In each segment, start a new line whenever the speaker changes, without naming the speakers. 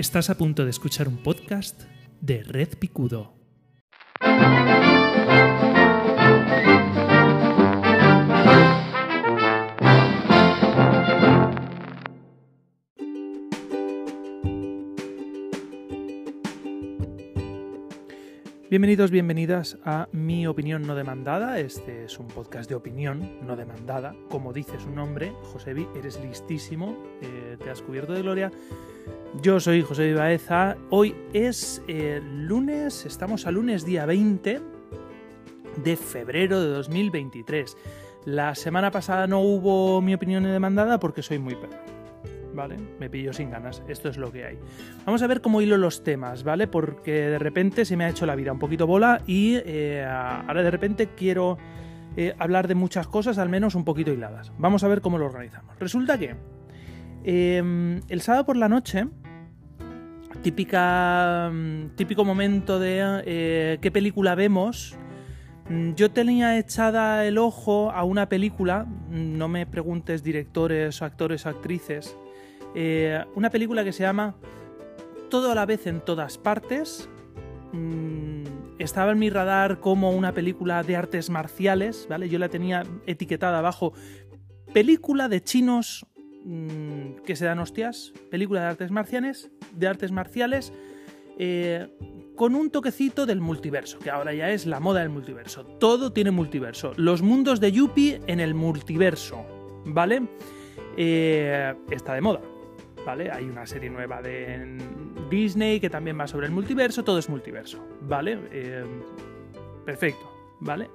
Estás a punto de escuchar un podcast de Red Picudo. Bienvenidos, bienvenidas a Mi Opinión No Demandada. Este es un podcast de opinión no demandada. Como dice su nombre, Josebi, eres listísimo, eh, te has cubierto de gloria. Yo soy José Baeza. Hoy es eh, lunes, estamos a lunes día 20 de febrero de 2023. La semana pasada no hubo mi opinión demandada porque soy muy perro. ¿vale? Me pillo sin ganas, esto es lo que hay. Vamos a ver cómo hilo los temas, ¿vale? Porque de repente se me ha hecho la vida un poquito bola y eh, ahora de repente quiero eh, hablar de muchas cosas, al menos un poquito hiladas. Vamos a ver cómo lo organizamos. Resulta que em, el sábado por la noche, típica, mm, típico momento de eh, qué película vemos, mm, yo tenía echada el ojo a una película, mm, no me preguntes directores, actores, actrices, eh, una película que se llama Todo a la vez en todas partes. Estaba en mi radar como una película de artes marciales, ¿vale? Yo la tenía etiquetada abajo. Película de chinos mm, que se dan hostias. Película de artes marciales. De artes marciales. Eh, con un toquecito del multiverso, que ahora ya es la moda del multiverso. Todo tiene multiverso. Los mundos de Yuppie en el multiverso, ¿vale? Eh, está de moda. ¿vale? Hay una serie nueva de Disney que también va sobre el multiverso, todo es multiverso, ¿vale? Eh, perfecto, ¿vale?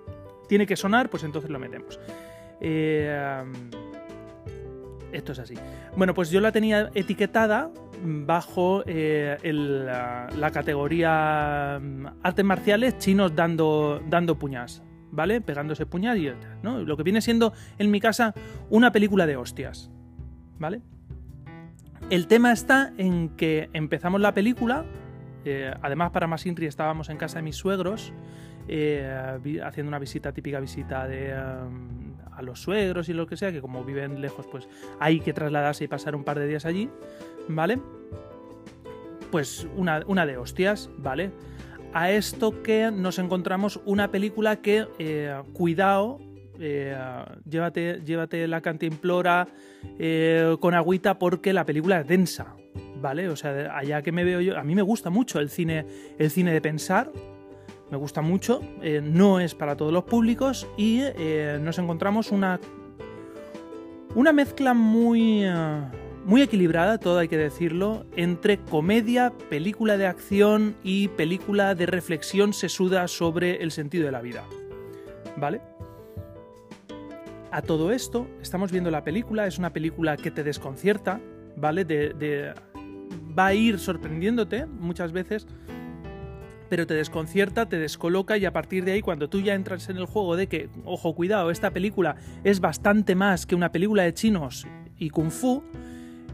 Tiene que sonar, pues entonces lo metemos. Eh, esto es así. Bueno, pues yo la tenía etiquetada bajo eh, la, categoría mm, artes marciales chinos dando, dando puñas, ¿vale? Pegándose puñas y ¿no? Lo que viene siendo, en mi casa, una película de hostias, ¿vale? El tema está en que empezamos la película, eh, además para más Intri estábamos en casa de mis suegros, eh, haciendo una visita, típica visita de, um, a los suegros y lo que sea, que como viven lejos, pues hay que trasladarse y pasar un par de días allí, ¿vale? Pues una, una de hostias, ¿vale? A esto que nos encontramos una película que, eh, cuidado, eh, llévate, llévate la cantimplora eh, con agüita porque la película es densa, ¿vale? O sea, allá que me veo yo, a mí me gusta mucho el cine, el cine de pensar, me gusta mucho, eh, no es para todos los públicos y nos encontramos una, una mezcla muy, muy equilibrada, todo hay que decirlo, entre comedia, película de acción y película de reflexión sesuda sobre el sentido de la vida, ¿vale? A todo esto, estamos viendo la película, es una película que te desconcierta, ¿vale? De, va a ir sorprendiéndote muchas veces, pero te desconcierta, te descoloca y a partir de ahí, cuando tú ya entras en el juego de que, ojo, cuidado, esta película es bastante más que una película de chinos y kung fu,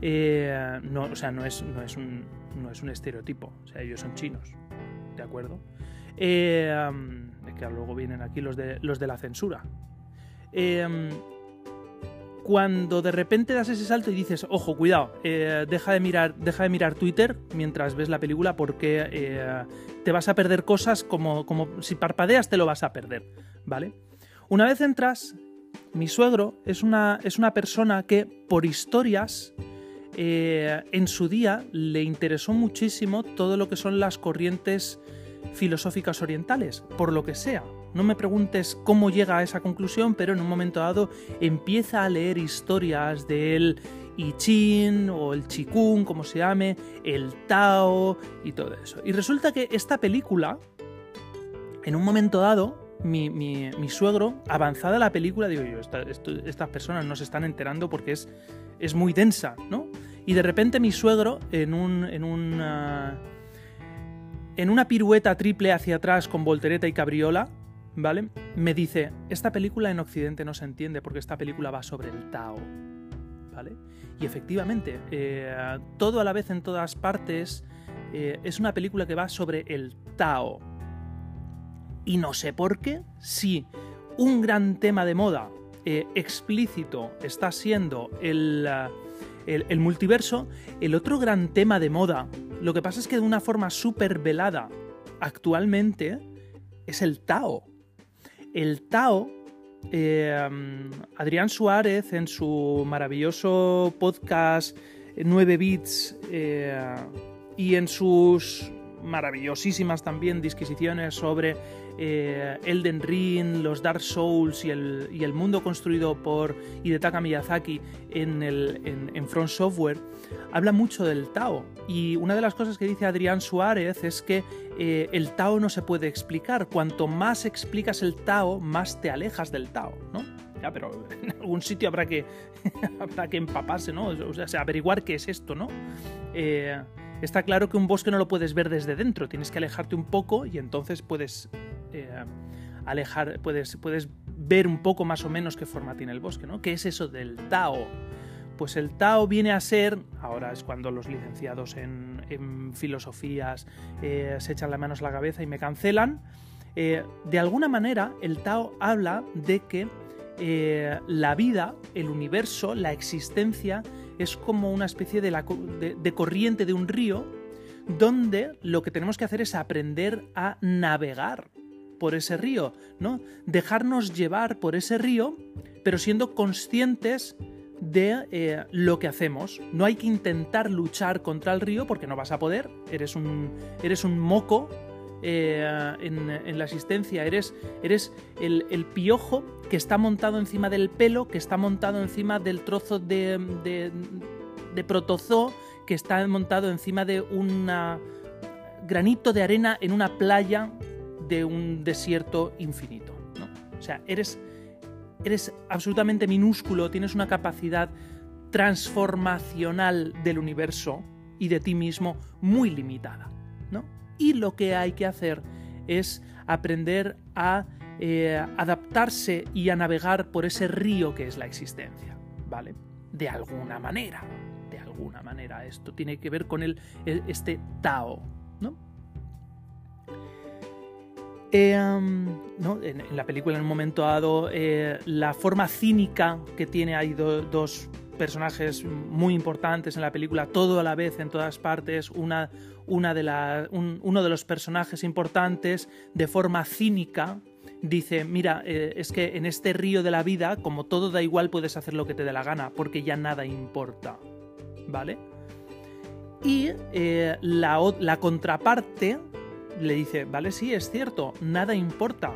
eh, no, o sea, no es, no, es un, no es un estereotipo, o sea, ellos son chinos, ¿de acuerdo? Eh, que luego vienen aquí los de, los de la censura, Em, cuando de repente das ese salto y dices, ojo, cuidado, eh, deja, de mirar, deja de mirar Twitter mientras ves la película porque eh, te vas a perder cosas como, como si parpadeas te lo vas a perder, ¿vale? Una vez entras, mi suegro es una, es una persona que por historias eh, en su día le interesó muchísimo todo lo que son las corrientes filosóficas orientales, por lo que sea, no me preguntes cómo llega a esa conclusión, pero en un momento dado empieza a leer historias del I Ching o el Qigong, como se llame, el Tao y todo eso. Y resulta que esta película, en un momento dado, mi, suegro, avanzada la película, digo yo, estas personas no se están enterando porque es, es muy densa, ¿no? Y de repente mi suegro, en un. En una, en una pirueta triple hacia atrás con voltereta y cabriola, ¿vale? Me dice, esta película en Occidente no se entiende porque esta película va sobre el Tao, ¿vale? Y efectivamente, eh, todo a la vez en todas partes eh, es una película que va sobre el Tao. Y no sé por qué, si un gran tema de moda eh, explícito está siendo el, el multiverso, el otro gran tema de moda Lo que pasa es que de una forma súper velada actualmente es el Tao. El Tao, eh, Adrián Suárez en su maravilloso podcast 9 bits eh, y en sus maravillosísimas también disquisiciones sobre eh, Elden Ring, los Dark Souls y el, y el, mundo construido por Hidetaka Miyazaki en, el, en, Front Software, habla mucho del Tao. Y una de las cosas que dice Adrián Suárez es que eh, el Tao no se puede explicar. Cuanto más explicas el Tao, más te alejas del Tao, ¿no? Ya, pero en algún sitio habrá que, habrá que empaparse, ¿no? O sea, averiguar qué es esto, ¿no? Eh, está claro que un bosque no lo puedes ver desde dentro, tienes que alejarte un poco y entonces puedes eh, alejar, puedes, puedes ver un poco más o menos qué forma tiene el bosque, ¿no? ¿Qué es eso del Tao? Pues el Tao viene a ser, ahora es cuando los licenciados en, filosofías eh, se echan las manos a la cabeza y me cancelan, eh, de alguna manera el Tao habla de que la vida, el universo, la existencia, es como una especie de, corriente de un río donde lo que tenemos que hacer es aprender a navegar por ese río, ¿no? Dejarnos llevar por ese río, pero siendo conscientes de eh, lo que hacemos. No hay que intentar luchar contra el río porque no vas a poder. Eres un, eres un moco eh, en, la existencia. Eres, eres el, el, piojo que está montado encima del pelo, que está montado encima del trozo de, de, de protozoo, que está montado encima de un granito de arena en una playa de un desierto infinito. ¿no? O sea, eres, eres absolutamente minúsculo, tienes una capacidad transformacional del universo y de ti mismo muy limitada. ¿no? y lo que hay que hacer es aprender a eh, adaptarse y a navegar por ese río que es la existencia, ¿vale? De alguna manera, de alguna manera. Esto tiene que ver con el, este Tao, ¿no? Eh, en, la película, en un momento dado, eh, la forma cínica que tiene, hay dos personajes muy importantes en la película, todo a la vez, en todas partes, una, una de uno de los personajes importantes, de forma cínica, dice, mira, eh, es que en este río de la vida, como todo da igual, puedes hacer lo que te dé la gana, porque ya nada importa. ¿Vale? Y la, la contraparte le dice, vale, sí, es cierto, nada importa,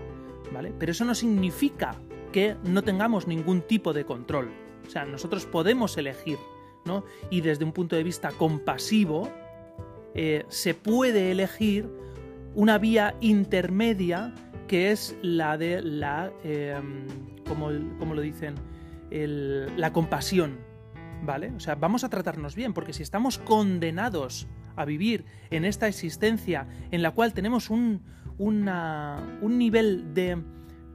¿vale? Pero eso no significa que no tengamos ningún tipo de control. O sea, nosotros podemos elegir, ¿no? Y desde un punto de vista compasivo, eh, se puede elegir una vía intermedia que es la de la, em, como, lo dicen, la compasión, ¿vale? O sea, vamos a tratarnos bien, porque si estamos condenados a vivir en esta existencia en la cual tenemos un, un nivel de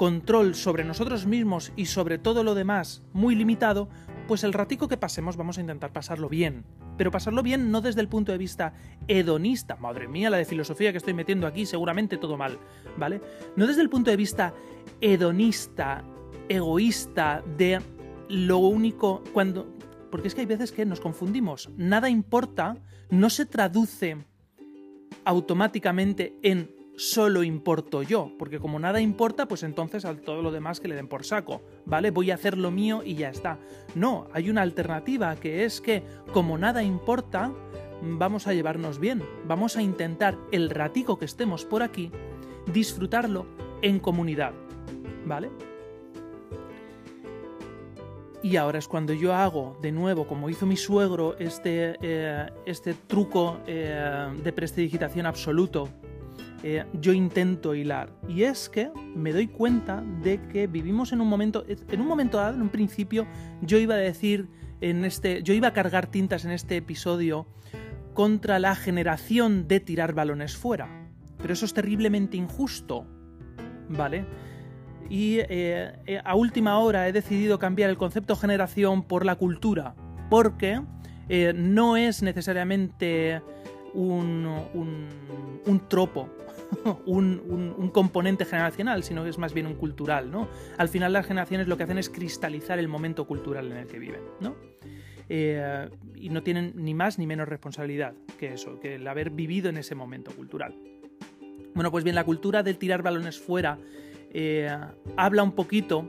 control sobre nosotros mismos y sobre todo lo demás muy limitado, pues el ratico que pasemos vamos a intentar pasarlo bien. Pero pasarlo bien no desde el punto de vista hedonista, madre mía, la de filosofía que estoy metiendo aquí, seguramente todo mal, ¿vale? No desde el punto de vista hedonista, egoísta, de lo único, cuando... Porque es que hay veces que nos confundimos. Nada importa, no se traduce automáticamente en solo importo yo, porque como nada importa, pues entonces a todo lo demás que le den por saco, ¿vale? Voy a hacer lo mío y ya está. No, hay una alternativa que es que como nada importa, vamos a llevarnos bien, vamos a intentar el ratico que estemos por aquí, disfrutarlo en comunidad, ¿vale? Y ahora es cuando yo hago de nuevo, como hizo mi suegro, este, eh, este truco eh, de prestidigitación absoluto eh, yo intento hilar. Y es que me doy cuenta de que vivimos en un momento, en un momento dado, en un principio, yo iba a decir en este, yo iba a cargar tintas en este episodio contra la generación de tirar balones fuera. Pero eso es terriblemente injusto, ¿vale? Y eh, eh, a última hora he decidido cambiar el concepto generación por la cultura, porque no es necesariamente un, un, un tropo un, componente generacional, sino que es más bien un cultural, ¿no? Al final las generaciones lo que hacen es cristalizar el momento cultural en el que viven, ¿no? y no tienen ni más ni menos responsabilidad que eso, que el haber vivido en ese momento cultural. Bueno, pues bien, la cultura del tirar balones fuera habla un poquito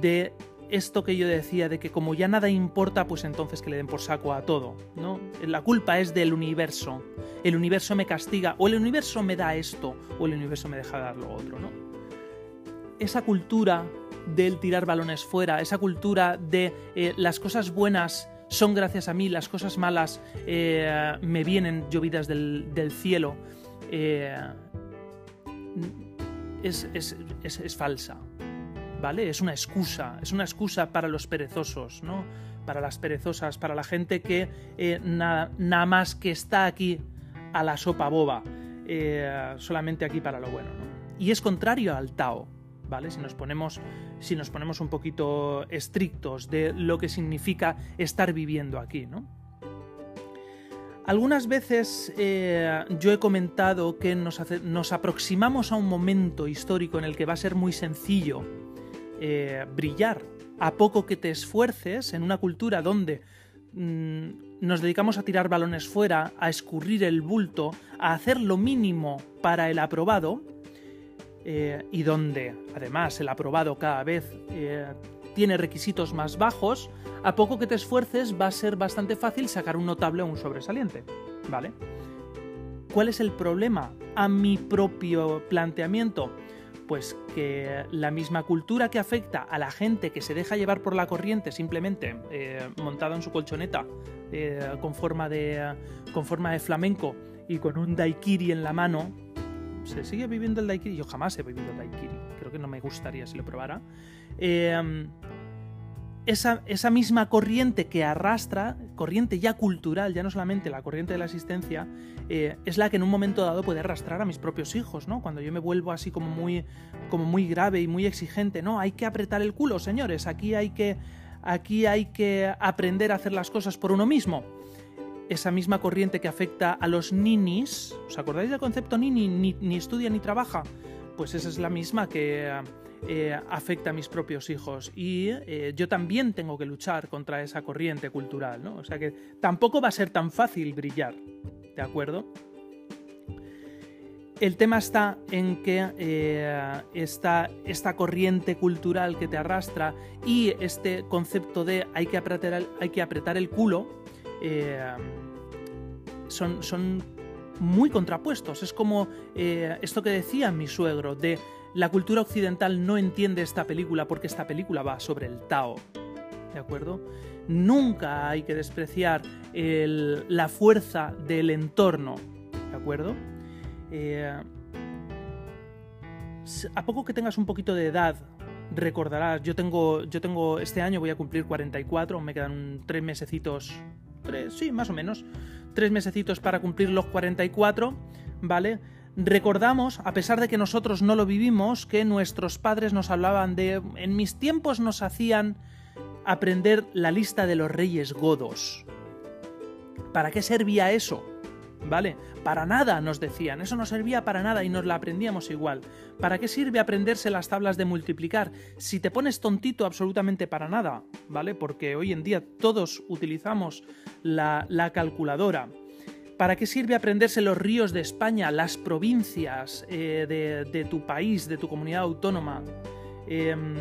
de esto que yo decía de que como ya nada importa, pues entonces que le den por saco a todo, ¿no? La culpa es del universo. El universo me castiga, o el universo me da esto, o el universo me deja dar lo otro, ¿no? Esa cultura del tirar balones fuera, esa cultura de eh, las cosas buenas son gracias a mí, las cosas malas eh, me vienen llovidas del, cielo, eh, es, es falsa. ¿vale? Es una excusa, es una excusa para los perezosos, ¿no? Para las perezosas, para la gente que eh, nada más que está aquí a la sopa boba, eh, solamente aquí para lo bueno, Y es contrario al Tao, ¿vale? Si nos ponemos, si nos ponemos un poquito estrictos de lo que significa estar viviendo aquí, ¿no? Algunas veces eh, yo he comentado que nos, aproximamos a un momento histórico en el que va a ser muy sencillo eh, brillar. A poco que te esfuerces en una cultura donde mm, nos dedicamos a tirar balones fuera, a escurrir el bulto, a hacer lo mínimo para el aprobado, eh, y donde además el aprobado cada vez tiene requisitos más bajos, a poco que te esfuerces va a ser bastante fácil sacar un notable o un sobresaliente. ¿Vale? ¿Cuál es el problema a mi propio planteamiento? pues que la misma cultura que afecta a la gente que se deja llevar por la corriente simplemente eh, montada en su colchoneta eh, con, forma de, con forma de flamenco y con un daiquiri en la mano, se sigue viviendo el daiquiri. Yo jamás he vivido el daiquiri, que no me gustaría si lo probara. Eh, esa, misma corriente que arrastra, corriente ya cultural, ya no solamente la corriente de la existencia, eh, es la que en un momento dado puede arrastrar a mis propios hijos, ¿no? Cuando yo me vuelvo así como muy, como muy grave y muy exigente, no, hay que apretar el culo, señores, aquí hay que, aquí hay que aprender a hacer las cosas por uno mismo. Esa misma corriente que afecta a los ninis, ¿os acordáis del concepto nini? Ni, ni estudia ni trabaja. Pues esa es la misma que eh, afecta a mis propios hijos. Y eh, yo también tengo que luchar contra esa corriente cultural, ¿no? O sea que tampoco va a ser tan fácil brillar, ¿de acuerdo? El tema está en que eh, esta, corriente cultural que te arrastra y este concepto de hay que apretar el, hay que apretar el culo son, son muy contrapuestos. Es como esto que decía mi suegro, de la cultura occidental no entiende esta película porque esta película va sobre el Tao. ¿De acuerdo? Nunca hay que despreciar la fuerza del entorno. ¿De acuerdo? Eh, a poco que tengas un poquito de edad, recordarás, yo tengo, yo tengo, este año voy a cumplir 44, me quedan tres mesecitos, sí, más o menos, tres mesecitos para cumplir los 44, ¿vale? Recordamos, a pesar de que nosotros no lo vivimos, que nuestros padres nos hablaban de... En mis tiempos nos hacían aprender la lista de los reyes godos. ¿Para qué servía eso? ¿Vale? Para nada nos decían, eso no servía para nada y nos la aprendíamos igual. ¿Para qué sirve aprenderse las tablas de multiplicar? Si te pones tontito, absolutamente para nada, ¿vale? Porque hoy en día todos utilizamos la, la calculadora. ¿Para qué sirve aprenderse los ríos de España, las provincias eh, de, tu país, de tu comunidad autónoma? Em,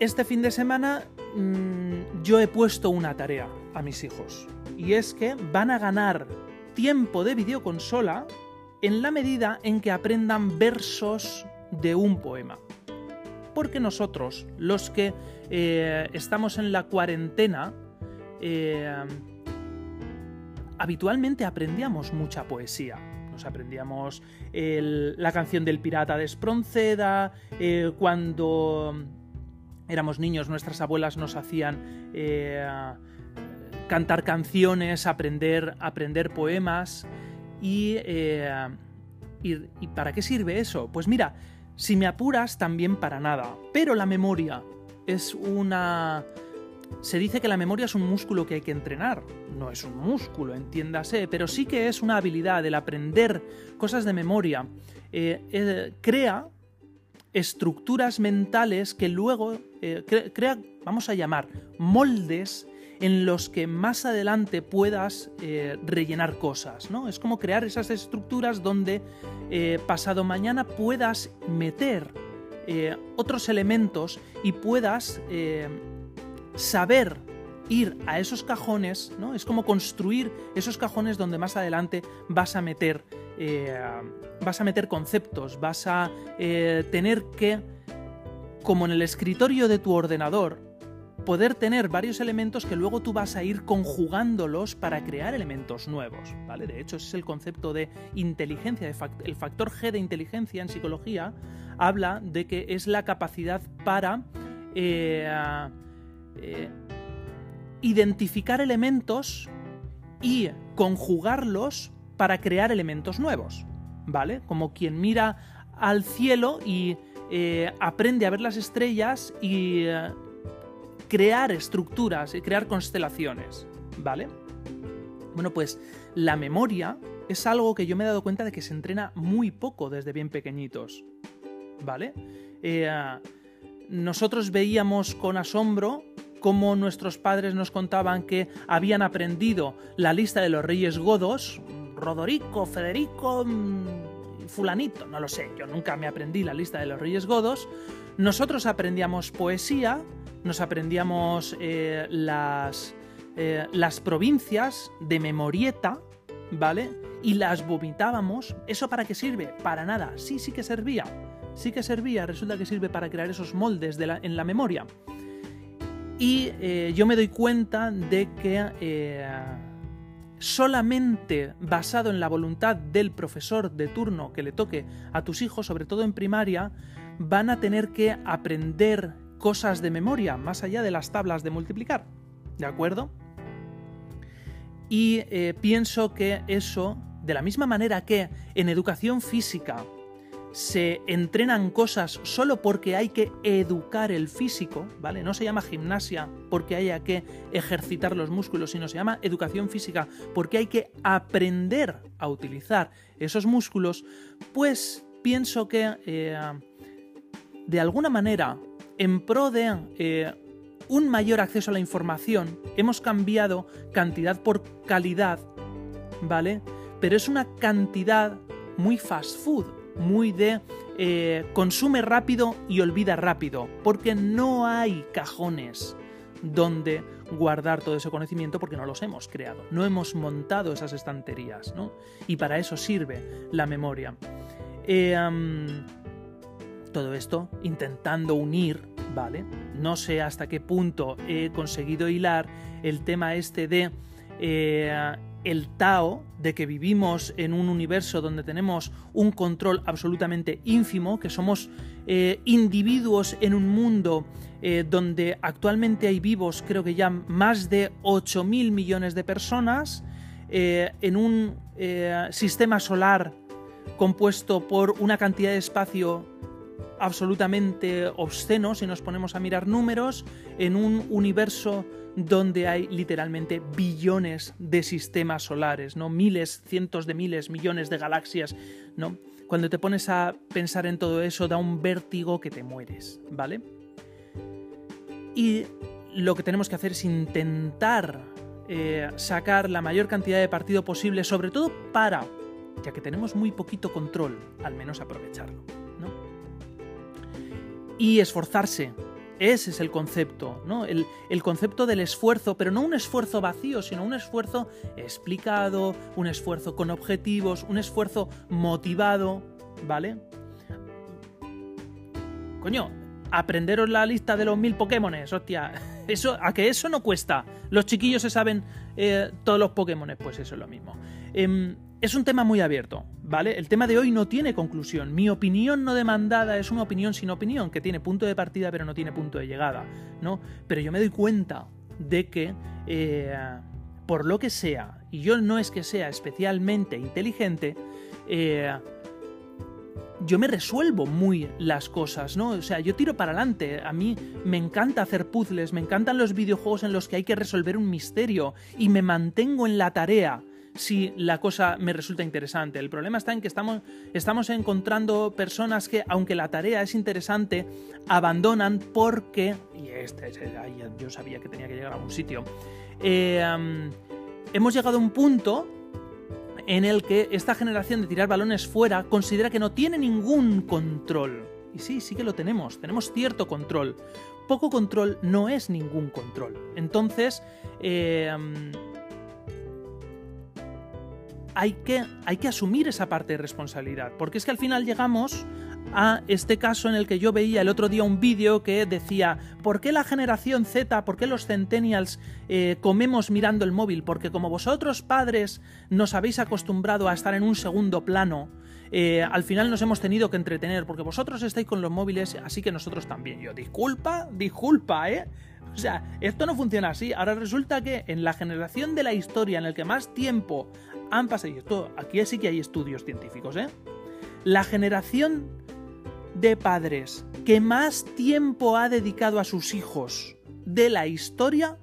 este fin de semana mm, yo he puesto una tarea a mis hijos y es que van a ganar tiempo de videoconsola en la medida en que aprendan versos de un poema. Porque nosotros, los que eh, estamos en la cuarentena, eh, habitualmente aprendíamos mucha poesía. Nos aprendíamos la canción del pirata de Espronceda, eh, cuando éramos niños nuestras abuelas nos hacían cantar canciones, aprender, aprender poemas. Eh, y, ¿Y para qué sirve eso? Pues mira, si me apuras, también para nada. Pero la memoria es una se dice que la memoria es un músculo que hay que entrenar. No es un músculo, entiéndase, pero sí que es una habilidad, el aprender cosas de memoria. Eh, eh, crea estructuras mentales que luego crea, vamos a llamar, moldes en los que más adelante puedas eh, rellenar cosas, ¿no? Es como crear esas estructuras donde eh, pasado mañana puedas meter otros elementos y puedas saber ir a esos cajones, ¿no? Es como construir esos cajones donde más adelante vas a meter eh, vas a meter conceptos, vas a eh, tener que, como en el escritorio de tu ordenador, poder tener varios elementos que luego tú vas a ir conjugándolos para crear elementos nuevos, ¿vale? De hecho, ese es el concepto de inteligencia, el factor G de inteligencia en psicología habla de que es la capacidad para eh, identificar elementos y conjugarlos para crear elementos nuevos, ¿vale? Como quien mira al cielo y eh, aprende a ver las estrellas y eh, crear estructuras y crear constelaciones, ¿vale? Bueno, pues la memoria es algo que yo me he dado cuenta de que se entrena muy poco desde bien pequeñitos, ¿vale? Eh, nosotros veíamos con asombro cómo nuestros padres nos contaban que habían aprendido la lista de los reyes godos, Rodorico, Federico, mm, fulanito, no lo sé, yo nunca me aprendí la lista de los reyes godos. Nosotros aprendíamos poesía, nos aprendíamos eh, las, eh, las provincias de memorieta, ¿vale? Y las vomitábamos. ¿Eso para qué sirve? Para nada. Sí, sí que servía. Sí que servía. Resulta que sirve para crear esos moldes de en la memoria. Y eh, yo me doy cuenta de que solamente basado en la voluntad del profesor de turno que le toque a tus hijos, sobre todo en primaria, van a tener que aprender cosas de memoria, más allá de las tablas de multiplicar. ¿De acuerdo? Y eh, pienso que eso, de la misma manera que en educación física se entrenan cosas solo porque hay que educar el físico, ¿vale? No se llama gimnasia porque haya que ejercitar los músculos, sino se llama educación física porque hay que aprender a utilizar esos músculos, pues pienso que eh, de alguna manera, en pro de eh, un mayor acceso a la información, hemos cambiado cantidad por calidad, ¿vale? Pero es una cantidad muy fast food, muy de eh, consume rápido y olvida rápido, porque no hay cajones donde guardar todo ese conocimiento porque no los hemos creado, no hemos montado esas estanterías, ¿no? Y para eso sirve la memoria. Eh, todo esto intentando unir, ¿vale? No sé hasta qué punto he conseguido hilar el tema este de eh, el Tao de que vivimos en un universo donde tenemos un control absolutamente ínfimo, que somos eh, individuos en un mundo eh, donde actualmente hay vivos, creo que ya más de 8.000 millones de personas, en un sistema solar compuesto por una cantidad de espacio absolutamente obsceno si nos ponemos a mirar números, en un universo donde hay literalmente billones de sistemas solares, ¿no? Miles, cientos de miles, millones de galaxias, ¿no? Cuando te pones a pensar en todo eso da un vértigo que te mueres, ¿vale? Y lo que tenemos que hacer es intentar eh, sacar la mayor cantidad de partido posible, sobre todo para, ya que tenemos muy poquito control, al menos aprovecharlo. Y esforzarse, ese es el concepto, ¿no? El, concepto del esfuerzo, pero no un esfuerzo vacío, sino un esfuerzo explicado, un esfuerzo con objetivos, un esfuerzo motivado, ¿vale? Coño, aprenderos la lista de los mil Pokémones, hostia. Eso, a que eso no cuesta. Los chiquillos se saben eh, todos los Pokémones, pues eso es lo mismo. Em, es un tema muy abierto, ¿vale? El tema de hoy no tiene conclusión. Mi opinión no demandada es una opinión sin opinión, que tiene punto de partida pero no tiene punto de llegada, ¿no? Pero yo me doy cuenta de que, eh, por lo que sea, y yo no es que sea especialmente inteligente, eh, yo me resuelvo muy las cosas, ¿no? O sea, yo tiro para adelante. A mí me encanta hacer puzzles, me encantan los videojuegos en los que hay que resolver un misterio y me mantengo en la tarea si la cosa me resulta interesante. El problema está en que estamos, estamos encontrando personas que, aunque la tarea es interesante, abandonan porque, y este, yo sabía que tenía que llegar a un sitio, eh, hemos llegado a un punto en el que esta generación de tirar balones fuera considera que no tiene ningún control. Y sí, sí que lo tenemos, tenemos cierto control. Poco control no es ningún control. Entonces, eh, hay que, hay que asumir esa parte de responsabilidad, porque es que al final llegamos a este caso en el que yo veía el otro día un vídeo que decía, ¿por qué la generación Z, por qué los centennials eh, comemos mirando el móvil? Porque como vosotros padres nos habéis acostumbrado a estar en un segundo plano, eh, al final nos hemos tenido que entretener, porque vosotros estáis con los móviles, así que nosotros también. Yo, disculpa, disculpa, ¿eh? O sea, esto no funciona así. Ahora resulta que en la generación de la historia en el que más tiempo han pasado, y esto, aquí sí que hay estudios científicos, ¿eh? La generación de padres que más tiempo ha dedicado a sus hijos de la historia,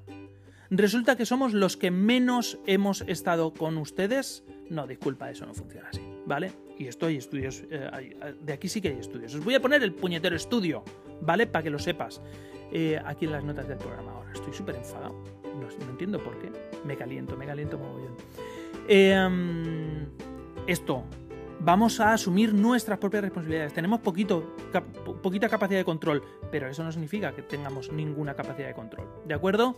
resulta que somos los que menos hemos estado con ustedes. No, disculpa, eso no funciona así, ¿vale? Y esto hay estudios, eh, de aquí sí que hay estudios. Os voy a poner el puñetero estudio, ¿vale? Para que lo sepas. Eh, aquí en las notas del programa ahora. Estoy súper enfadado. No, entiendo por qué. Me caliento, me caliento bien. Eh, esto, vamos a asumir nuestras propias responsabilidades. Tenemos poquito, poquita capacidad de control, pero eso no significa que tengamos ninguna capacidad de control. ¿De acuerdo?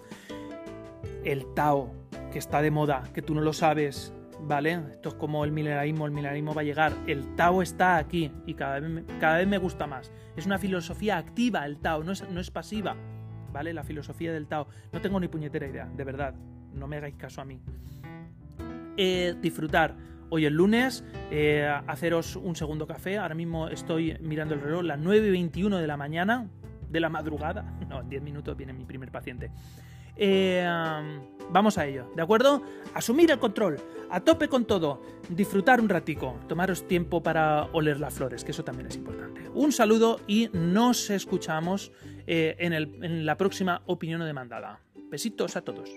El Tao, que está de moda, que tú no lo sabes, ¿vale? Esto es como el milenarismo, el milenarismo va a llegar. El Tao está aquí y cada vez, cada vez me gusta más. Es una filosofía activa el Tao, no es, no es pasiva, ¿vale? La filosofía del Tao. No tengo ni puñetera idea, de verdad. No me hagáis caso a mí. Eh, disfrutar hoy el lunes, eh, haceros un segundo café. Ahora mismo estoy mirando el reloj, las 9 y 21 de la mañana, de la madrugada. No, en 10 minutos viene mi primer paciente. Eh, vamos a ello, ¿de acuerdo? Asumir el control, a tope con todo, disfrutar un ratico, tomaros tiempo para oler las flores, que eso también es importante. Un saludo y nos escuchamos en, en la próxima opinión demandada. Besitos a todos.